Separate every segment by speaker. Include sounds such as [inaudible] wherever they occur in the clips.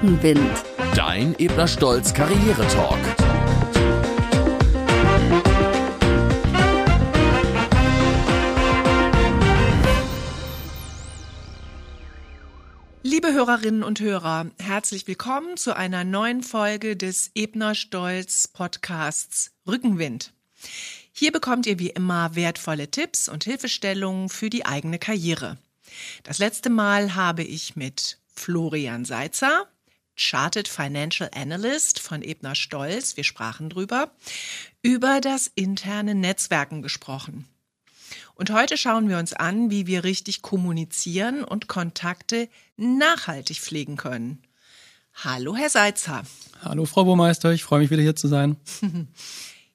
Speaker 1: Rückenwind.
Speaker 2: Dein Ebner Stolz Karriere-Talk.
Speaker 3: Liebe Hörerinnen und Hörer, herzlich willkommen zu einer neuen Folge des Ebner Stolz Podcasts Rückenwind. Hier bekommt ihr wie immer wertvolle Tipps und Hilfestellungen für die eigene Karriere. Das letzte Mal habe ich mit Florian Seitzer, Chartered Financial Analyst von Ebner Stolz, wir sprachen drüber, über das interne Netzwerken gesprochen. Und heute schauen wir uns an, wie wir richtig kommunizieren und Kontakte nachhaltig pflegen können. Hallo, Herr Seitzer.
Speaker 4: Hallo, Frau Burmeister, ich freue mich wieder hier zu sein. [laughs]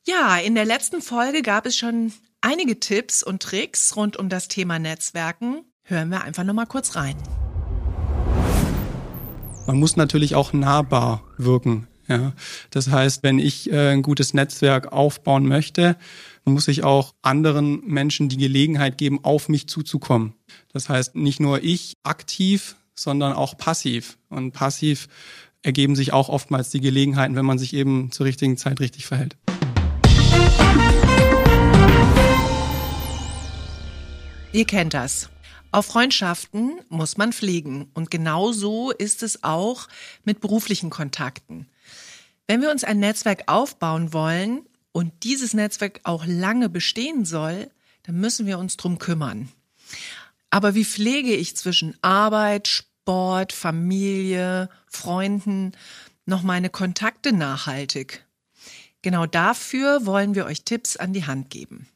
Speaker 3: Ja, in der letzten Folge gab es schon einige Tipps und Tricks rund um das Thema Netzwerken. Hören wir einfach noch mal kurz rein.
Speaker 4: Man muss natürlich auch nahbar wirken. Ja, das heißt, wenn ich äh, ein gutes Netzwerk aufbauen möchte, muss ich auch anderen Menschen die Gelegenheit geben, auf mich zuzukommen. Das heißt, nicht nur ich aktiv, sondern auch passiv. Und passiv ergeben sich auch oftmals die Gelegenheiten, wenn man sich eben zur richtigen Zeit richtig verhält.
Speaker 3: Ihr kennt das. Auf Freundschaften muss man pflegen. Und genau so ist es auch mit beruflichen Kontakten. Wenn wir uns ein Netzwerk aufbauen wollen und dieses Netzwerk auch lange bestehen soll, dann müssen wir uns drum kümmern. Aber wie pflege ich zwischen Arbeit, Sport, Familie, Freunden noch meine Kontakte nachhaltig? Genau dafür wollen wir euch Tipps an die Hand geben.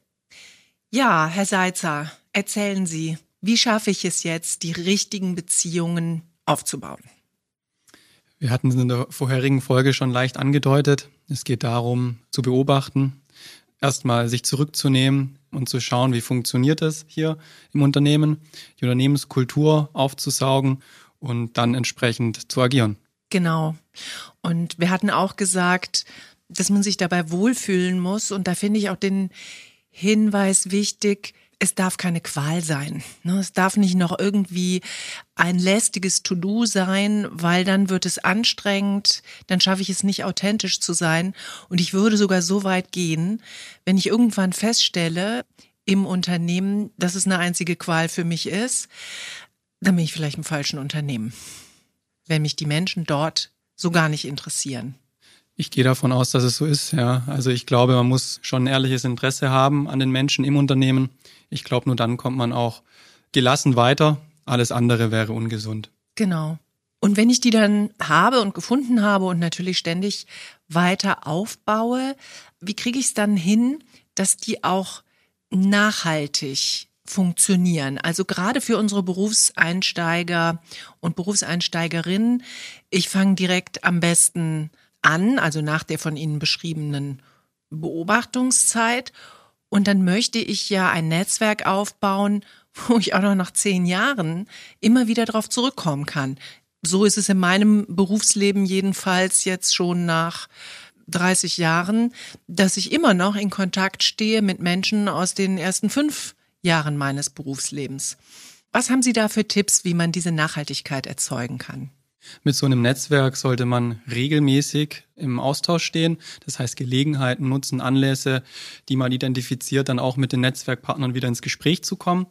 Speaker 3: Ja, Herr Seitzer, erzählen Sie, wie schaffe ich es jetzt, die richtigen Beziehungen aufzubauen?
Speaker 4: Wir hatten es in der vorherigen Folge schon leicht angedeutet. Es geht darum, zu beobachten, erstmal sich zurückzunehmen und zu schauen, wie funktioniert es hier im Unternehmen, die Unternehmenskultur aufzusaugen und dann entsprechend zu agieren.
Speaker 3: Genau. Und wir hatten auch gesagt, dass man sich dabei wohlfühlen muss. Und da finde ich auch den Hinweis wichtig, es darf keine Qual sein. Ne? Es darf nicht noch irgendwie ein lästiges To-Do sein, weil dann wird es anstrengend, dann schaffe ich es nicht authentisch zu sein. Und ich würde sogar so weit gehen, wenn ich irgendwann feststelle im Unternehmen, dass es eine einzige Qual für mich ist, dann bin ich vielleicht im falschen Unternehmen. Wenn mich die Menschen dort so gar nicht interessieren.
Speaker 4: Ich gehe davon aus, dass es so ist, ja. Also ich glaube, man muss schon ein ehrliches Interesse haben an den Menschen im Unternehmen. Ich glaube, nur dann kommt man auch gelassen weiter. Alles andere wäre ungesund.
Speaker 3: Genau. Und wenn ich die dann habe und gefunden habe und natürlich ständig weiter aufbaue, wie kriege ich es dann hin, dass die auch nachhaltig funktionieren? Also gerade für unsere Berufseinsteiger und Berufseinsteigerinnen, ich fange direkt am besten an, also nach der von Ihnen beschriebenen Beobachtungszeit. Und dann möchte ich ja ein Netzwerk aufbauen, [laughs] wo ich auch noch nach zehn Jahren immer wieder darauf zurückkommen kann. So ist es in meinem Berufsleben jedenfalls jetzt schon nach 30 Jahren, dass ich immer noch in Kontakt stehe mit Menschen aus den ersten fünf Jahren meines Berufslebens. Was haben Sie da für Tipps, wie man diese Nachhaltigkeit erzeugen kann?
Speaker 4: Mit so einem Netzwerk sollte man regelmäßig im Austausch stehen. Das heißt, Gelegenheiten nutzen, Anlässe, die man identifiziert, dann auch mit den Netzwerkpartnern wieder ins Gespräch zu kommen.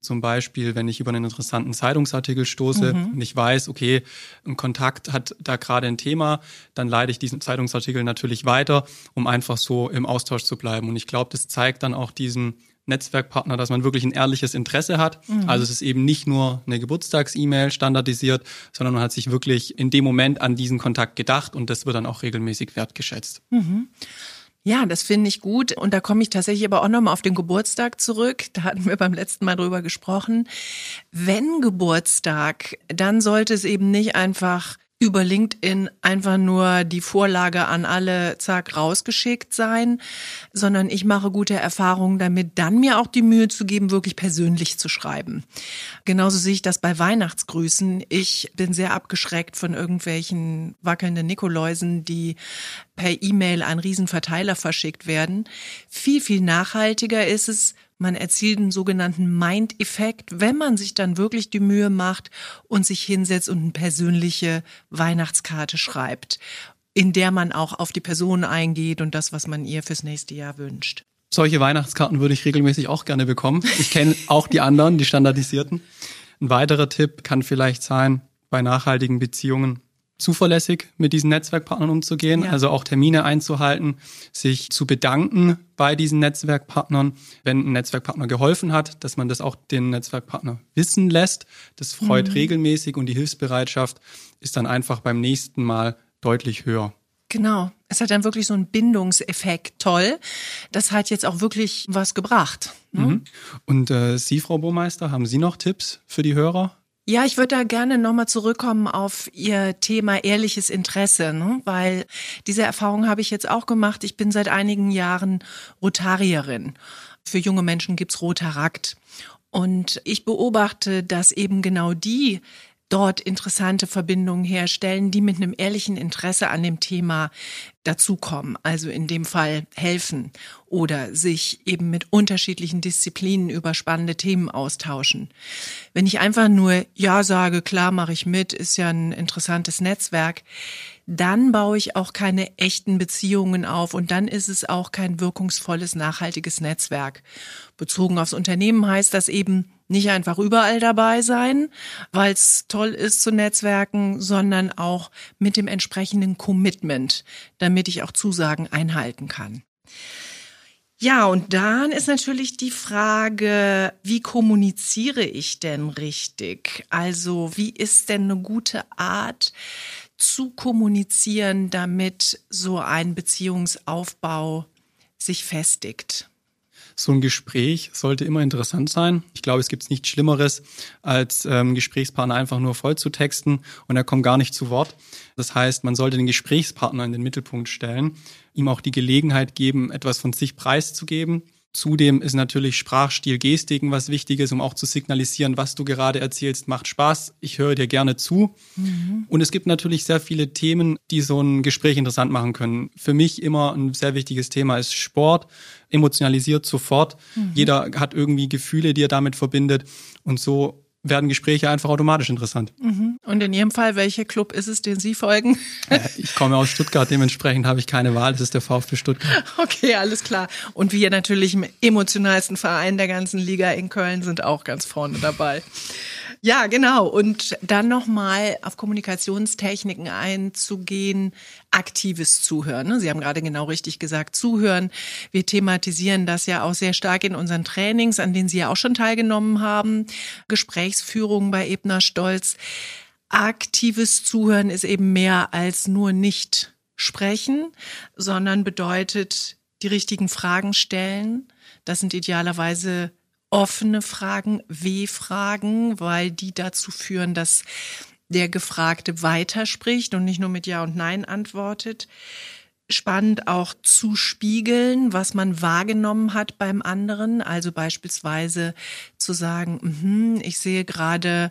Speaker 4: Zum Beispiel, wenn ich über einen interessanten Zeitungsartikel stoße mhm. und ich weiß, okay, ein Kontakt hat da gerade ein Thema, dann leite ich diesen Zeitungsartikel natürlich weiter, um einfach so im Austausch zu bleiben. Und ich glaube, das zeigt dann auch diesen Netzwerkpartner, dass man wirklich ein ehrliches Interesse hat. Mhm. Also es ist eben nicht nur eine Geburtstags-E-Mail standardisiert, sondern man hat sich wirklich in dem Moment an diesen Kontakt gedacht und das wird dann auch regelmäßig wertgeschätzt.
Speaker 3: Mhm. Ja, das finde ich gut. Und da komme ich tatsächlich aber auch nochmal auf den Geburtstag zurück. Da hatten wir beim letzten Mal drüber gesprochen. Wenn Geburtstag, dann sollte es eben nicht einfach über LinkedIn einfach nur die Vorlage an alle zack rausgeschickt sein, sondern ich mache gute Erfahrungen damit, dann mir auch die Mühe zu geben, wirklich persönlich zu schreiben. Genauso sehe ich das bei Weihnachtsgrüßen. Ich bin sehr abgeschreckt von irgendwelchen wackelnden Nikoläusen, die per E-Mail ein Riesenverteiler verschickt werden. Viel, viel nachhaltiger ist es, man erzielt einen sogenannten Mind-Effekt, wenn man sich dann wirklich die Mühe macht und sich hinsetzt und eine persönliche Weihnachtskarte schreibt, in der man auch auf die Person eingeht und das, was man ihr fürs nächste Jahr wünscht.
Speaker 4: Solche Weihnachtskarten würde ich regelmäßig auch gerne bekommen. Ich kenne auch die anderen, die standardisierten. Ein weiterer Tipp kann vielleicht sein, bei nachhaltigen Beziehungen zuverlässig mit diesen Netzwerkpartnern umzugehen, ja. also auch Termine einzuhalten, sich zu bedanken bei diesen Netzwerkpartnern, wenn ein Netzwerkpartner geholfen hat, dass man das auch den Netzwerkpartner wissen lässt. Das freut mhm. regelmäßig und die Hilfsbereitschaft ist dann einfach beim nächsten Mal deutlich höher.
Speaker 3: Genau. Es hat dann wirklich so einen Bindungseffekt. Toll. Das hat jetzt auch wirklich was gebracht.
Speaker 4: Ne? Mhm. Und äh, Sie, Frau Burmeister, haben Sie noch Tipps für die Hörer?
Speaker 3: Ja, ich würde da gerne nochmal zurückkommen auf Ihr Thema ehrliches Interesse, ne? weil diese Erfahrung habe ich jetzt auch gemacht. Ich bin seit einigen Jahren Rotarierin. Für junge Menschen gibt's Rotarakt. Und ich beobachte, dass eben genau die dort interessante Verbindungen herstellen, die mit einem ehrlichen Interesse an dem Thema dazukommen, also in dem Fall helfen oder sich eben mit unterschiedlichen Disziplinen über spannende Themen austauschen. Wenn ich einfach nur Ja sage, klar mache ich mit, ist ja ein interessantes Netzwerk, dann baue ich auch keine echten Beziehungen auf und dann ist es auch kein wirkungsvolles, nachhaltiges Netzwerk. Bezogen aufs Unternehmen heißt das eben, nicht einfach überall dabei sein, weil es toll ist zu netzwerken, sondern auch mit dem entsprechenden Commitment, damit ich auch Zusagen einhalten kann. Ja, und dann ist natürlich die Frage, wie kommuniziere ich denn richtig? Also, wie ist denn eine gute Art zu kommunizieren, damit so ein Beziehungsaufbau sich festigt?
Speaker 4: so ein Gespräch sollte immer interessant sein. Ich glaube, es gibt nichts Schlimmeres, als ähm, Gesprächspartner einfach nur voll zu texten und er kommt gar nicht zu Wort. Das heißt, man sollte den Gesprächspartner in den Mittelpunkt stellen, ihm auch die Gelegenheit geben, etwas von sich preiszugeben Zudem ist natürlich Sprachstil, Gestiken was Wichtiges, um auch zu signalisieren, was du gerade erzählst, macht Spaß. Ich höre dir gerne zu. Mhm. Und es gibt natürlich sehr viele Themen, die so ein Gespräch interessant machen können. Für mich immer ein sehr wichtiges Thema ist Sport, emotionalisiert sofort. Mhm. Jeder hat irgendwie Gefühle, die er damit verbindet. Und so werden Gespräche einfach automatisch interessant.
Speaker 3: Mhm. Und in Ihrem Fall, welcher Club ist es, den Sie folgen?
Speaker 4: ich komme aus Stuttgart, dementsprechend habe ich keine Wahl. Das ist der VfB Stuttgart. [laughs]
Speaker 3: Okay, alles klar. Und wir natürlich im emotionalsten Verein der ganzen Liga in Köln sind auch ganz vorne dabei. Ja, genau. Und dann nochmal auf Kommunikationstechniken einzugehen, aktives Zuhören. Ne? Sie haben gerade genau richtig gesagt, Zuhören. Wir thematisieren das ja auch sehr stark in unseren Trainings, an denen Sie ja auch schon teilgenommen haben. Gesprächsführung bei Ebner Stolz. Aktives Zuhören ist eben mehr als nur nicht sprechen, sondern bedeutet die richtigen Fragen stellen. Das sind idealerweise offene Fragen, W-Fragen, weil die dazu führen, dass der Gefragte weiterspricht und nicht nur mit Ja und Nein antwortet. Spannend auch zu spiegeln, was man wahrgenommen hat beim anderen. Also beispielsweise zu sagen, mm ich sehe gerade,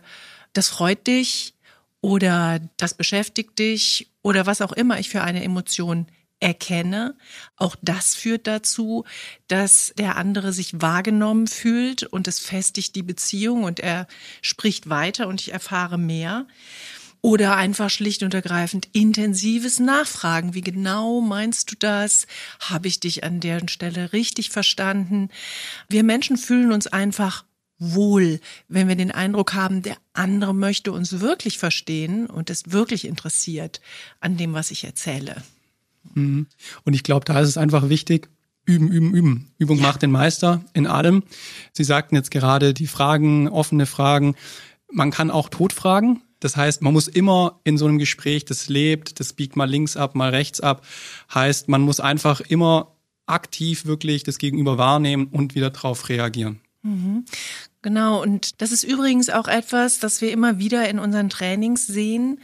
Speaker 3: das freut dich oder das beschäftigt dich oder was auch immer ich für eine Emotion erkenne. Auch das führt dazu, dass der andere sich wahrgenommen fühlt und es festigt die Beziehung und er spricht weiter und ich erfahre mehr. Oder einfach schlicht und ergreifend intensives Nachfragen. Wie genau meinst du das? Habe ich dich an der Stelle richtig verstanden? Wir Menschen fühlen uns einfach wohl, wenn wir den Eindruck haben, der andere möchte uns wirklich verstehen und ist wirklich interessiert an dem, was ich erzähle.
Speaker 4: Mhm. Und ich glaube, da ist es einfach wichtig, üben, üben, üben. Übung macht den Meister in allem. Sie sagten jetzt gerade die Fragen, offene Fragen. Man kann auch totfragen. Das heißt, man muss immer in so einem Gespräch, das lebt, das biegt mal links ab, mal rechts ab. Heißt, man muss einfach immer aktiv wirklich das Gegenüber wahrnehmen und wieder drauf reagieren.
Speaker 3: Mhm. Genau, und das ist übrigens auch etwas, das wir immer wieder in unseren Trainings sehen,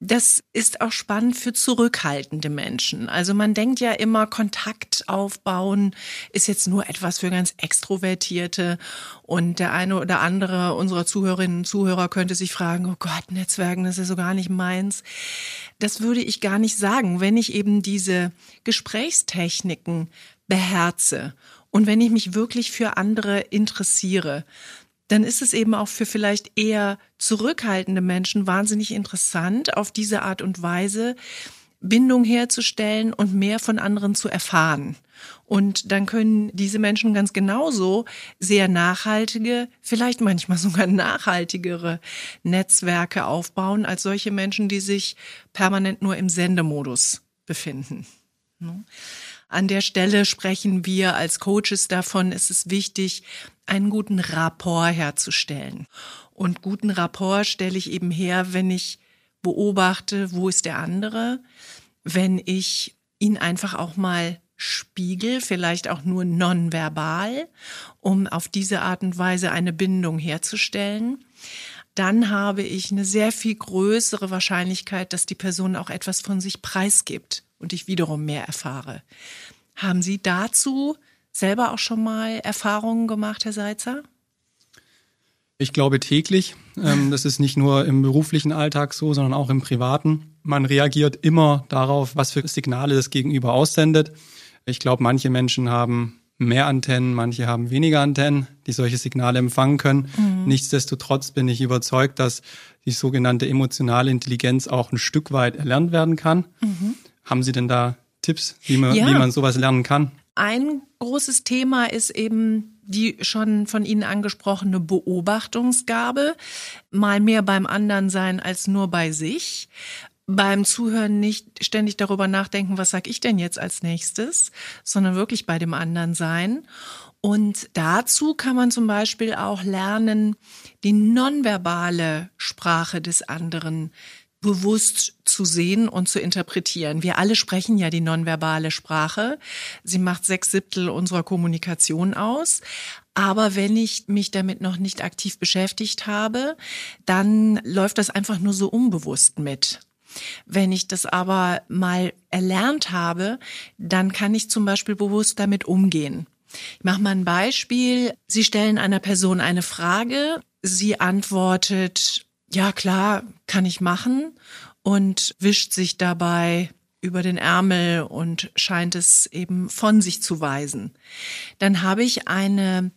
Speaker 3: das ist auch spannend für zurückhaltende Menschen. Also man denkt ja immer, Kontakt aufbauen ist jetzt nur etwas für ganz Extrovertierte. Und der eine oder andere unserer Zuhörerinnen und Zuhörer könnte sich fragen, oh Gott, Netzwerken, das ist so gar nicht meins. Das würde ich gar nicht sagen, wenn ich eben diese Gesprächstechniken beherze und wenn ich mich wirklich für andere interessiere dann ist es eben auch für vielleicht eher zurückhaltende Menschen wahnsinnig interessant, auf diese Art und Weise Bindung herzustellen und mehr von anderen zu erfahren. Und dann können diese Menschen ganz genauso sehr nachhaltige, vielleicht manchmal sogar nachhaltigere Netzwerke aufbauen als solche Menschen, die sich permanent nur im Sendemodus befinden. An der Stelle sprechen wir als Coaches davon, es ist wichtig, einen guten Rapport herzustellen. Und guten Rapport stelle ich eben her, wenn ich beobachte, wo ist der andere, wenn ich ihn einfach auch mal spiegel, vielleicht auch nur nonverbal, um auf diese Art und Weise eine Bindung herzustellen, dann habe ich eine sehr viel größere Wahrscheinlichkeit, dass die Person auch etwas von sich preisgibt und ich wiederum mehr erfahre. Haben Sie dazu selber auch schon mal Erfahrungen gemacht, Herr Seitzer?
Speaker 4: Ich glaube täglich. Ähm, das ist nicht nur im beruflichen Alltag so, sondern auch im privaten. Man reagiert immer darauf, was für Signale das Gegenüber aussendet. Ich glaube, manche Menschen haben mehr Antennen, manche haben weniger Antennen, die solche Signale empfangen können. Mhm. Nichtsdestotrotz bin ich überzeugt, dass die sogenannte emotionale Intelligenz auch ein Stück weit erlernt werden kann. Mhm. Haben Sie denn da Tipps, wie man, ja. wie man sowas lernen kann?
Speaker 3: Ein großes Thema ist eben die schon von Ihnen angesprochene Beobachtungsgabe. Mal mehr beim anderen sein als nur bei sich. Beim Zuhören nicht ständig darüber nachdenken, was sag ich denn jetzt als nächstes, sondern wirklich bei dem anderen sein. Und dazu kann man zum Beispiel auch lernen, die nonverbale Sprache des anderen bewusst zu sehen und zu interpretieren. Wir alle sprechen ja die nonverbale Sprache. Sie macht sechs Siebtel unserer Kommunikation aus. Aber wenn ich mich damit noch nicht aktiv beschäftigt habe, dann läuft das einfach nur so unbewusst mit. Wenn ich das aber mal erlernt habe, dann kann ich zum Beispiel bewusst damit umgehen. Ich mache mal ein Beispiel. Sie stellen einer Person eine Frage, sie antwortet ja klar, kann ich machen und wischt sich dabei über den Ärmel und scheint es eben von sich zu weisen. Dann habe ich eine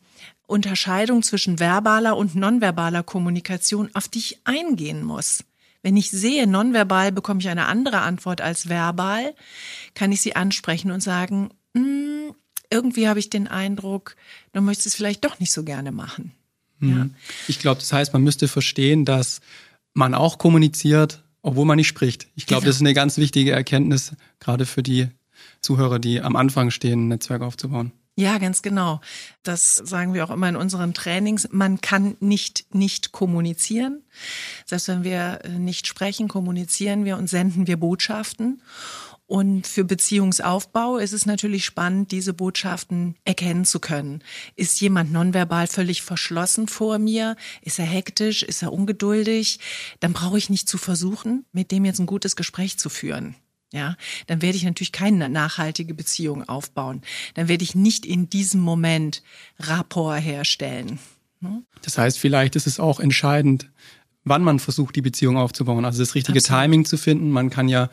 Speaker 3: Unterscheidung zwischen verbaler und nonverbaler Kommunikation, auf die ich eingehen muss. Wenn ich sehe, nonverbal bekomme ich eine andere Antwort als verbal, kann ich sie ansprechen und sagen, hm, irgendwie habe ich den Eindruck, du möchtest es vielleicht doch nicht so gerne machen.
Speaker 4: Mhm. Ja. Ich glaube, das heißt, man müsste verstehen, dass man auch kommuniziert, obwohl man nicht spricht. Ich glaube, genau. das ist eine ganz wichtige Erkenntnis, gerade für die Zuhörer, die am Anfang stehen, ein Netzwerk aufzubauen.
Speaker 3: Ja, ganz genau. Das sagen wir auch immer in unseren Trainings. Man kann nicht nicht kommunizieren. Das heißt, wenn wir nicht sprechen, kommunizieren wir und senden wir Botschaften. Und für Beziehungsaufbau ist es natürlich spannend, diese Botschaften erkennen zu können. Ist jemand nonverbal völlig verschlossen vor mir? Ist er hektisch? Ist er ungeduldig? Dann brauche ich nicht zu versuchen, mit dem jetzt ein gutes Gespräch zu führen. Ja, dann werde ich natürlich keine nachhaltige Beziehung aufbauen. Dann werde ich nicht in diesem Moment Rapport herstellen.
Speaker 4: Hm? Das heißt, vielleicht ist es auch entscheidend, wann man versucht, die Beziehung aufzubauen. Also das richtige Absolut. Timing zu finden. Man kann ja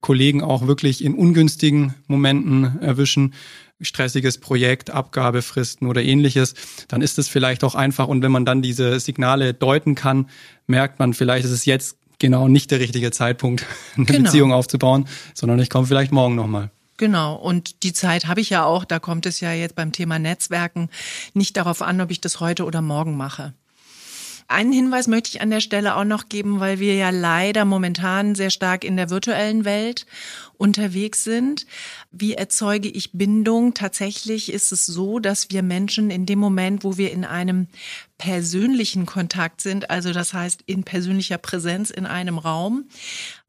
Speaker 4: Kollegen auch wirklich in ungünstigen Momenten erwischen, stressiges Projekt, Abgabefristen oder ähnliches, dann ist es vielleicht auch einfach. Und wenn man dann diese Signale deuten kann, merkt man, vielleicht ist es jetzt genau nicht der richtige Zeitpunkt, eine genau. Beziehung aufzubauen, sondern ich komme vielleicht morgen nochmal.
Speaker 3: Genau, und die Zeit habe ich ja auch, da kommt es ja jetzt beim Thema Netzwerken nicht darauf an, ob ich das heute oder morgen mache. Einen Hinweis möchte ich an der Stelle auch noch geben, weil wir ja leider momentan sehr stark in der virtuellen Welt unterwegs sind. Wie erzeuge ich Bindung? Tatsächlich ist es so, dass wir Menschen in dem Moment, wo wir in einem persönlichen Kontakt sind, also das heißt in persönlicher Präsenz in einem Raum,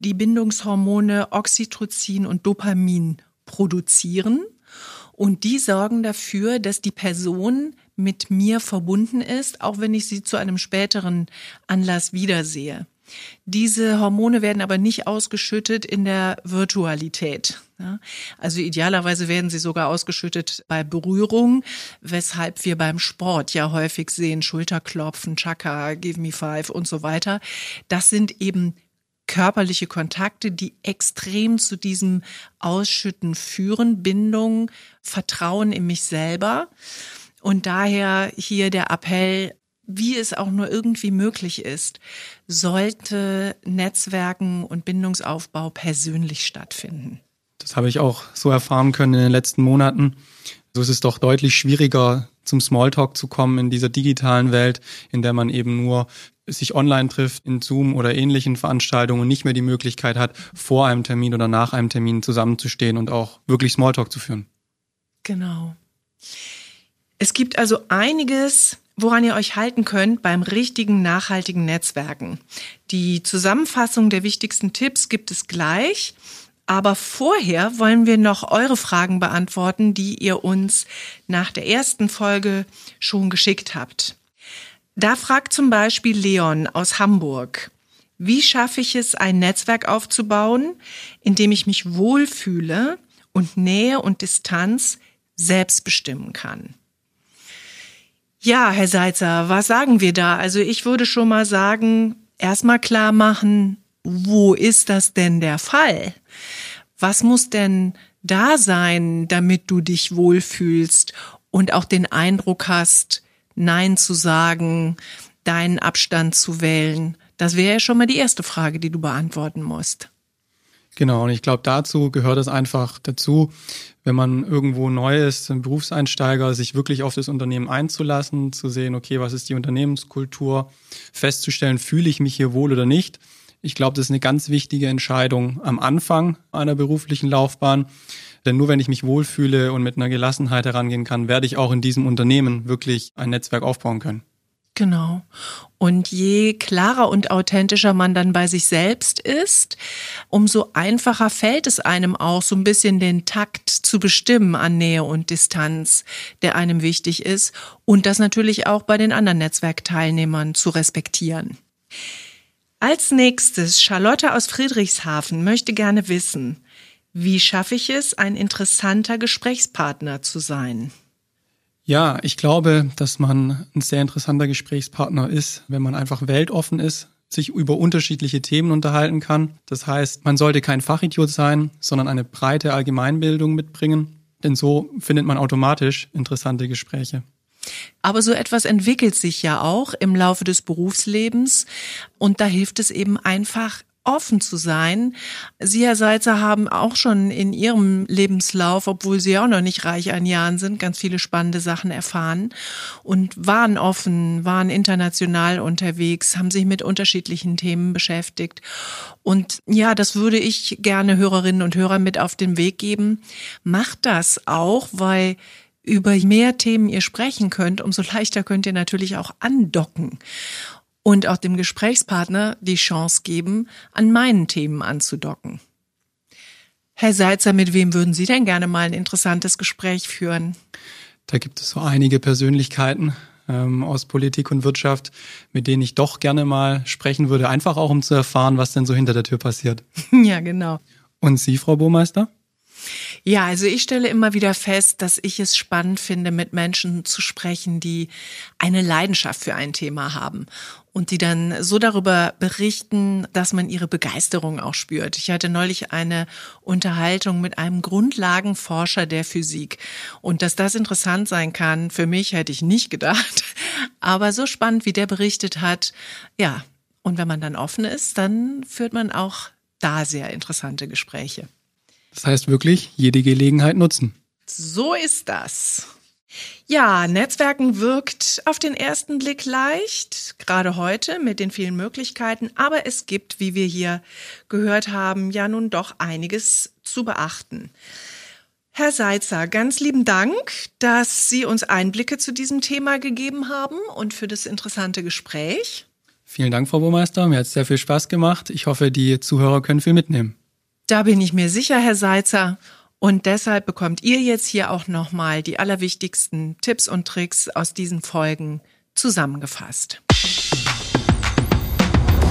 Speaker 3: die Bindungshormone Oxytocin und Dopamin produzieren. Und die sorgen dafür, dass die Person mit mir verbunden ist, auch wenn ich sie zu einem späteren Anlass wiedersehe. Diese Hormone werden aber nicht ausgeschüttet in der Virtualität. Also idealerweise werden sie sogar ausgeschüttet bei Berührung, weshalb wir beim Sport ja häufig sehen, Schulterklopfen, Chaka, Give Me Five und so weiter. Das sind eben körperliche Kontakte, die extrem zu diesem Ausschütten führen, Bindung, Vertrauen in mich selber. Und daher hier der Appell, wie es auch nur irgendwie möglich ist, sollte Netzwerken und Bindungsaufbau persönlich stattfinden.
Speaker 4: Das habe ich auch so erfahren können in den letzten Monaten. So ist es doch deutlich schwieriger, zum Smalltalk zu kommen in dieser digitalen Welt, in der man eben nur sich online trifft, in Zoom oder ähnlichen Veranstaltungen und nicht mehr die Möglichkeit hat, vor einem Termin oder nach einem Termin zusammenzustehen und auch wirklich Smalltalk zu führen.
Speaker 3: Genau. Es gibt also einiges, woran ihr euch halten könnt beim richtigen nachhaltigen Netzwerken. Die Zusammenfassung der wichtigsten Tipps gibt es gleich. Aber vorher wollen wir noch eure Fragen beantworten, die ihr uns nach der ersten Folge schon geschickt habt. Da fragt zum Beispiel Leon aus Hamburg, wie schaffe ich es, ein Netzwerk aufzubauen, in dem ich mich wohlfühle und Nähe und Distanz selbst bestimmen kann? Ja, Herr Seitzer, was sagen wir da? Also ich würde schon mal sagen, erstmal klar machen, wo ist das denn der Fall? Was muss denn da sein, damit du dich wohlfühlst und auch den Eindruck hast, Nein zu sagen, deinen Abstand zu wählen? Das wäre ja schon mal die erste Frage, die du beantworten musst.
Speaker 4: Genau, und ich glaube, dazu gehört es einfach dazu, wenn man irgendwo neu ist, ein Berufseinsteiger, sich wirklich auf das Unternehmen einzulassen, zu sehen, okay, was ist die Unternehmenskultur, festzustellen, fühle ich mich hier wohl oder nicht. Ich glaube, das ist eine ganz wichtige Entscheidung am Anfang einer beruflichen Laufbahn. Denn nur wenn ich mich wohlfühle und mit einer Gelassenheit herangehen kann, werde ich auch in diesem Unternehmen wirklich ein Netzwerk aufbauen können.
Speaker 3: Genau. Und je klarer und authentischer man dann bei sich selbst ist, umso einfacher fällt es einem auch, so ein bisschen den Takt zu bestimmen an Nähe und Distanz, der einem wichtig ist und das natürlich auch bei den anderen Netzwerkteilnehmern zu respektieren. Als nächstes, Charlotte aus Friedrichshafen möchte gerne wissen, wie schaffe ich es, ein interessanter Gesprächspartner zu sein?
Speaker 4: Ja, ich glaube, dass man ein sehr interessanter Gesprächspartner ist, wenn man einfach weltoffen ist, sich über unterschiedliche Themen unterhalten kann. Das heißt, man sollte kein Fachidiot sein, sondern eine breite Allgemeinbildung mitbringen, denn so findet man automatisch interessante Gespräche.
Speaker 3: Aber so etwas entwickelt sich ja auch im Laufe des Berufslebens und da hilft es eben einfach offen zu sein. Sie, Herr Seitzer, haben auch schon in Ihrem Lebenslauf, obwohl Sie auch noch nicht reich an Jahren sind, ganz viele spannende Sachen erfahren und waren offen, waren international unterwegs, haben sich mit unterschiedlichen Themen beschäftigt. Und ja, das würde ich gerne Hörerinnen und Hörern mit auf den Weg geben. Macht das auch, weil über mehr Themen ihr sprechen könnt, umso [laughs] leichter könnt ihr natürlich auch andocken und auch dem Gesprächspartner die Chance geben, an meinen Themen anzudocken. Herr Seitzer, mit wem würden Sie denn gerne mal ein interessantes Gespräch führen?
Speaker 4: Da gibt es so einige Persönlichkeiten ähm, aus Politik und Wirtschaft, mit denen ich doch gerne mal sprechen würde, einfach auch um zu erfahren, was denn so hinter der Tür passiert. [laughs]
Speaker 3: Ja, genau.
Speaker 4: Und Sie, Frau Burmeister?
Speaker 3: Ja, also ich stelle immer wieder fest, dass ich es spannend finde, mit Menschen zu sprechen, die eine Leidenschaft für ein Thema haben und die dann so darüber berichten, dass man ihre Begeisterung auch spürt. Ich hatte neulich eine Unterhaltung mit einem Grundlagenforscher der Physik und dass das interessant sein kann, für mich hätte ich nicht gedacht, [laughs] aber so spannend, wie der berichtet hat, ja. Und wenn man dann offen ist, dann führt man auch da sehr interessante Gespräche.
Speaker 4: Das heißt wirklich, jede Gelegenheit nutzen.
Speaker 3: So ist das. Ja, Netzwerken wirkt auf den ersten Blick leicht, gerade heute mit den vielen Möglichkeiten, aber es gibt, wie wir hier gehört haben, ja nun doch einiges zu beachten. Herr Seitzer, ganz lieben Dank, dass Sie uns Einblicke zu diesem Thema gegeben haben und für das interessante Gespräch.
Speaker 4: Vielen Dank, Frau Burmeister. Mir hat es sehr viel Spaß gemacht. Ich hoffe, die Zuhörer können viel mitnehmen.
Speaker 3: Da bin ich mir sicher, Herr Seitzer. Und deshalb bekommt ihr jetzt hier auch nochmal die allerwichtigsten Tipps und Tricks aus diesen Folgen zusammengefasst.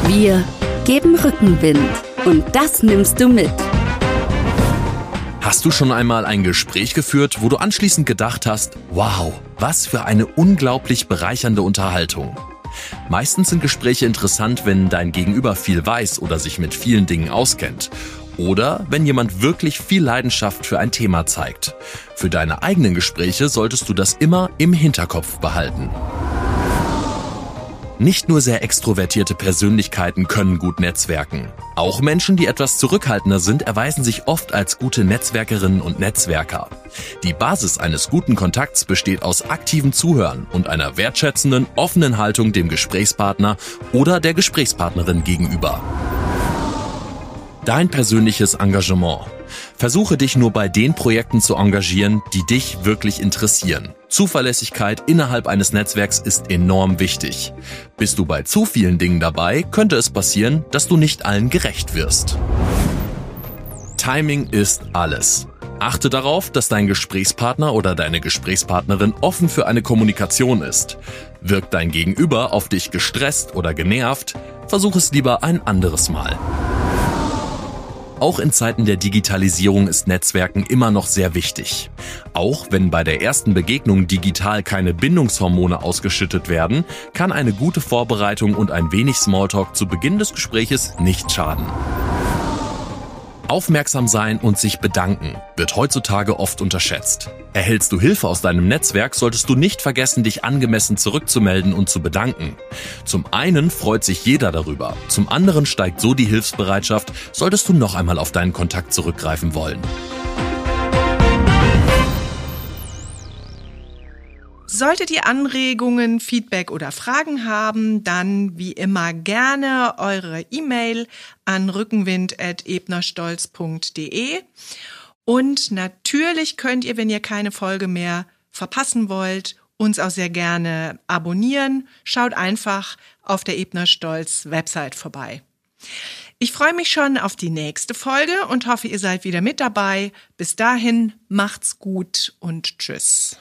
Speaker 2: Wir
Speaker 1: geben Rückenwind. Und das nimmst du mit.
Speaker 2: Hast du schon einmal ein Gespräch geführt, wo du anschließend gedacht hast, wow, was für eine unglaublich bereichernde Unterhaltung? Meistens sind Gespräche interessant, wenn dein Gegenüber viel weiß oder sich mit vielen Dingen auskennt. Oder wenn jemand wirklich viel Leidenschaft für ein Thema zeigt. Für deine eigenen Gespräche solltest du das immer im Hinterkopf behalten. Nicht nur sehr extrovertierte Persönlichkeiten können gut netzwerken. Auch Menschen, die etwas zurückhaltender sind, erweisen sich oft als gute Netzwerkerinnen und Netzwerker. Die Basis eines guten Kontakts besteht aus aktivem Zuhören und einer wertschätzenden, offenen Haltung dem Gesprächspartner oder der Gesprächspartnerin gegenüber. Dein persönliches Engagement. Versuche dich nur bei den Projekten zu engagieren, die dich wirklich interessieren. Zuverlässigkeit innerhalb eines Netzwerks ist enorm wichtig. Bist du bei zu vielen Dingen dabei, könnte es passieren, dass du nicht allen gerecht wirst. Timing ist alles. Achte darauf, dass dein Gesprächspartner oder deine Gesprächspartnerin offen für eine Kommunikation ist. Wirkt dein Gegenüber auf dich gestresst oder genervt, versuch es lieber ein anderes Mal. Auch in Zeiten der Digitalisierung ist Netzwerken immer noch sehr wichtig. Auch wenn bei der ersten Begegnung digital keine Bindungshormone ausgeschüttet werden, kann eine gute Vorbereitung und ein wenig Smalltalk zu Beginn des Gespräches nicht schaden. Aufmerksam sein und sich bedanken wird heutzutage oft unterschätzt. Erhältst du Hilfe aus deinem Netzwerk, solltest du nicht vergessen, dich angemessen zurückzumelden und zu bedanken. Zum einen freut sich jeder darüber, zum anderen steigt so die Hilfsbereitschaft, solltest du noch einmal auf deinen Kontakt zurückgreifen wollen.
Speaker 3: Solltet ihr Anregungen, Feedback oder Fragen haben, dann wie immer gerne eure E-Mail an rückenwind.ebnerstolz.de. Und natürlich könnt ihr, wenn ihr keine Folge mehr verpassen wollt, uns auch sehr gerne abonnieren. Schaut einfach auf der Ebner Stolz Website vorbei. Ich freue mich schon auf die nächste Folge und hoffe, ihr seid wieder mit dabei. Bis dahin, macht's gut und tschüss.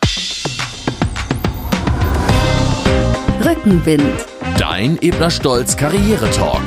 Speaker 1: Rückenwind.
Speaker 2: Dein Ebner Stolz Karriere Talk.